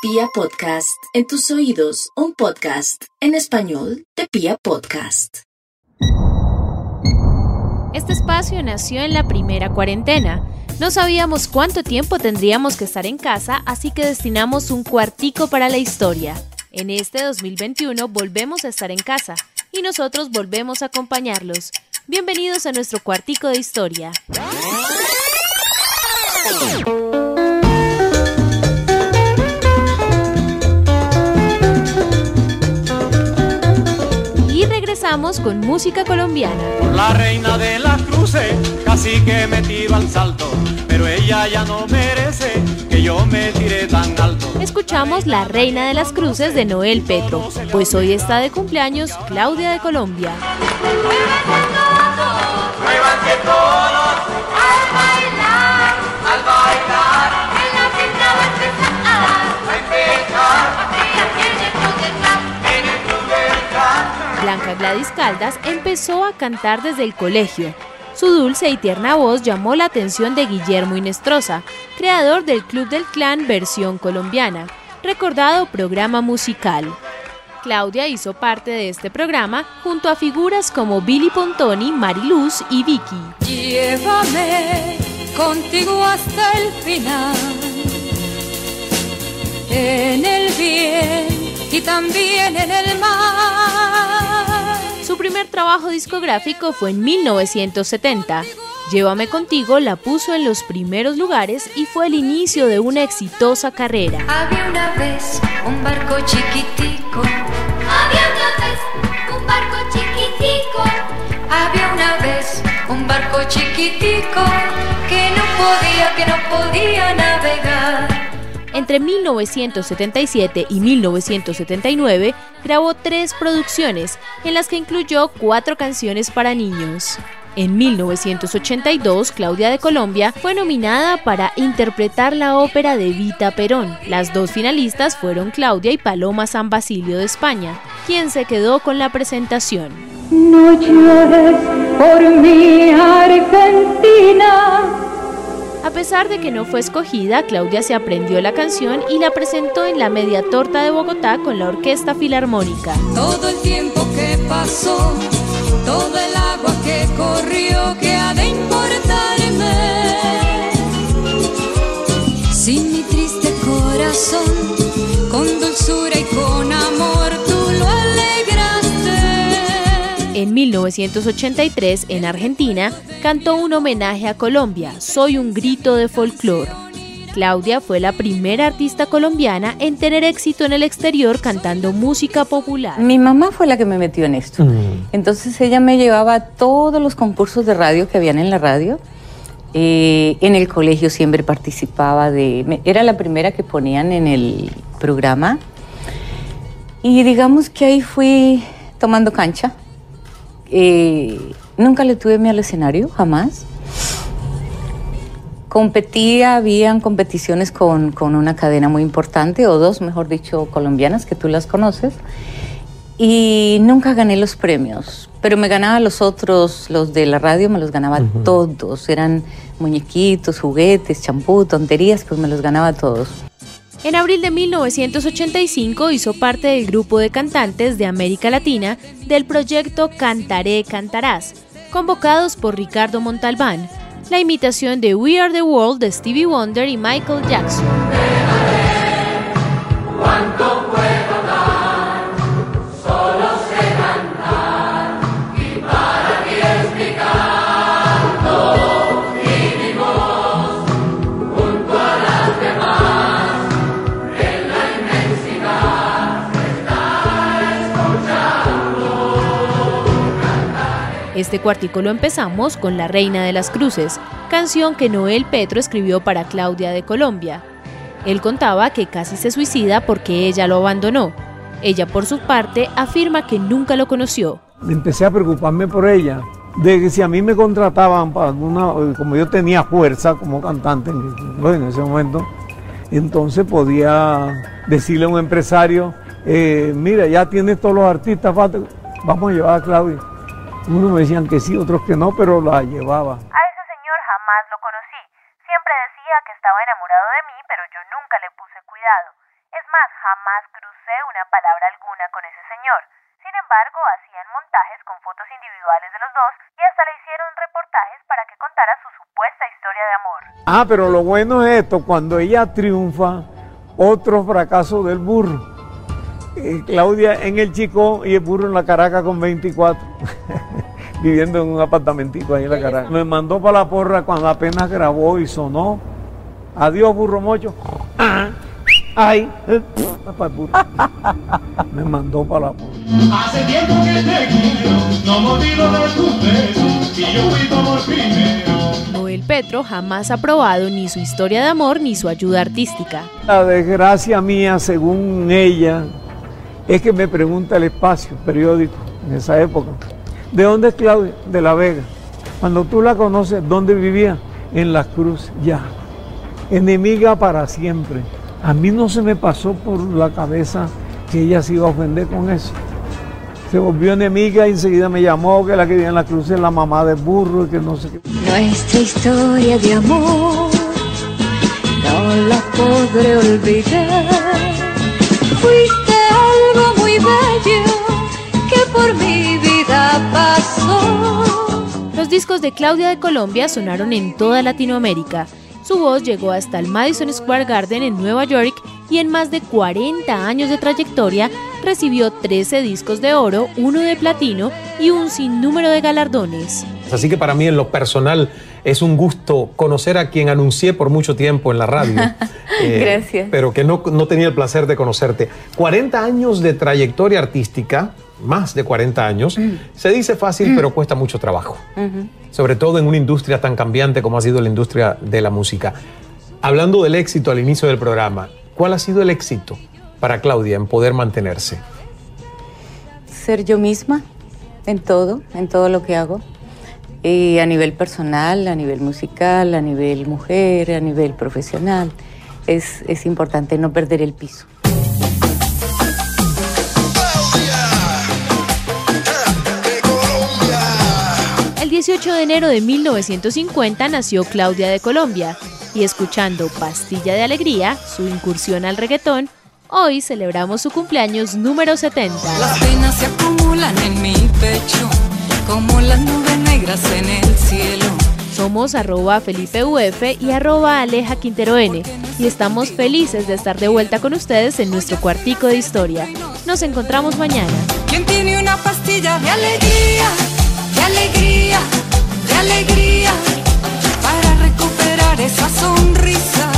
Pia Podcast, en tus oídos, un podcast en español de Pia Podcast. Este espacio nació en la primera cuarentena. No sabíamos cuánto tiempo tendríamos que estar en casa, así que destinamos un cuartico para la historia. En este 2021 volvemos a estar en casa y nosotros volvemos a acompañarlos. Bienvenidos a nuestro cuartico de historia. Regresamos con música colombiana. Por la reina de las cruces, casi que me tiro al salto, pero ella ya no merece que yo me tire tan alto. Escuchamos La Reina de las Cruces de Noel Petro, pues hoy está de cumpleaños Claudia de Colombia. Muévanse todos al Gladys Caldas empezó a cantar desde el colegio. Su dulce y tierna voz llamó la atención de Guillermo Inestrosa, creador del Club del Clan versión colombiana, recordado programa musical. Claudia hizo parte de este programa junto a figuras como Billy Pontoni, Mariluz y Vicky. Llévame contigo hasta el final, en el bien y también en el mal. Primer trabajo discográfico fue en 1970. Llévame contigo la puso en los primeros lugares y fue el inicio de una exitosa carrera. Había una vez un barco chiquitico, Había una vez un barco chiquitico. había una vez un barco chiquitico que no podía, que no podía navegar. Entre 1977 y 1979 grabó tres producciones, en las que incluyó cuatro canciones para niños. En 1982, Claudia de Colombia fue nominada para interpretar la ópera de Vita Perón. Las dos finalistas fueron Claudia y Paloma San Basilio de España, quien se quedó con la presentación. No llores por mi Argentina. A pesar de que no fue escogida, Claudia se aprendió la canción y la presentó en la Media Torta de Bogotá con la Orquesta Filarmónica. Todo el tiempo que pasó, el agua que corrió, ha de importarme. Sin mi triste corazón, 1983, en Argentina, cantó un homenaje a Colombia, Soy un grito de folclore. Claudia fue la primera artista colombiana en tener éxito en el exterior cantando música popular. Mi mamá fue la que me metió en esto. Entonces ella me llevaba a todos los concursos de radio que habían en la radio. Eh, en el colegio siempre participaba de... me- era la primera que ponían en el programa. Y digamos que ahí fui tomando cancha. Eh, nunca le tuve miedo al escenario, jamás. Competía, habían competiciones con, con una cadena muy importante, o dos, mejor dicho, colombianas, que tú las conoces. Y nunca gané los premios, pero me ganaba los otros, los de la radio, me los ganaba todos. Eran muñequitos, juguetes, champú, tonterías, pues me los ganaba todos. En abril de 1985 hizo parte del grupo de cantantes de América Latina del proyecto Cantaré Cantarás, convocados por Ricardo Montalbán, la imitación de We Are the World de Stevie Wonder y Michael Jackson. Este cuartico lo empezamos con La Reina de las Cruces, canción que Noel Petro escribió para Claudia de Colombia. Él contaba que casi se suicida porque ella lo abandonó. Ella, por su parte, afirma que nunca lo conoció. empecé a preocuparme por ella, de que si a mí me contrataban para alguna, como yo tenía fuerza como cantante en, ese momento, entonces podía decirle a un empresario, eh, mira, ya tienes todos los artistas, vamos a llevar a Claudia. Unos me decían que sí, otros que no, pero la llevaba. A ese señor jamás lo conocí. Siempre decía que estaba enamorado de mí, pero yo nunca le puse cuidado. Es más, jamás crucé una palabra alguna con ese señor. Sin embargo, hacían montajes con fotos individuales de los dos y hasta le hicieron reportajes para que contara su supuesta historia de amor. Ah, pero lo bueno es esto, cuando ella triunfa, otro fracaso del burro. Claudia en el Chico y el burro en la Caracas con 24, viviendo en un apartamentico ahí en la Caracas. Me mandó para la porra cuando apenas grabó y sonó. Adiós, burro mocho. Ah, ay, para el burro. Me mandó para la porra. Hace tiempo que te quiero, no me olvido de tus besos, y yo fui como el primero. Noel Petro jamás ha probado ni su historia de amor ni su ayuda artística. La desgracia mía, según ella, es que me pregunta el espacio periódico en esa época. ¿De dónde es Claudia? De La Vega. Cuando tú la conoces, ¿dónde vivía? En Las Cruces, ya. Enemiga para siempre. A mí no se me pasó por la cabeza que ella se iba a ofender con eso. Se volvió enemiga y enseguida me llamó que la que vivía en Las Cruces es la mamá de burro y que no sé qué. Nuestra historia de amor no la podré olvidar. Por mi vida pasó. Los discos de Claudia de Colombia sonaron en toda Latinoamérica. Su voz llegó hasta el Madison Square Garden en Nueva York y en más de 40 años de trayectoria recibió 13 discos de oro, uno de platino y un sinnúmero de galardones. Así que para mí en lo personal es un gusto conocer a quien anuncié por mucho tiempo en la radio. eh, Gracias. Pero que no, no tenía el placer de conocerte. 40 años de trayectoria artística, más de 40 años, se dice fácil pero cuesta mucho trabajo. Sobre todo en una industria tan cambiante como ha sido la industria de la música. Hablando del éxito al inicio del programa, ¿cuál ha sido el éxito para Claudia en poder mantenerse? ser yo misma en todo, en todo lo que hago. Y a nivel personal, a nivel musical, a nivel mujer, a nivel profesional. Es, es importante no perder el piso. 18 de enero de 1950 nació Claudia de Colombia y escuchando Pastilla de Alegría, su incursión al reggaetón, hoy celebramos su cumpleaños número 70. Las penas se acumulan en mi pecho, como las nubes negras en el cielo. Somos arroba Felipe UF y arroba Aleja Quintero N y estamos felices de estar de vuelta con ustedes en nuestro cuartico de historia. Nos encontramos mañana. ¿Quién tiene una pastilla de alegría, alegría, de alegría? Para recuperar esa sonrisa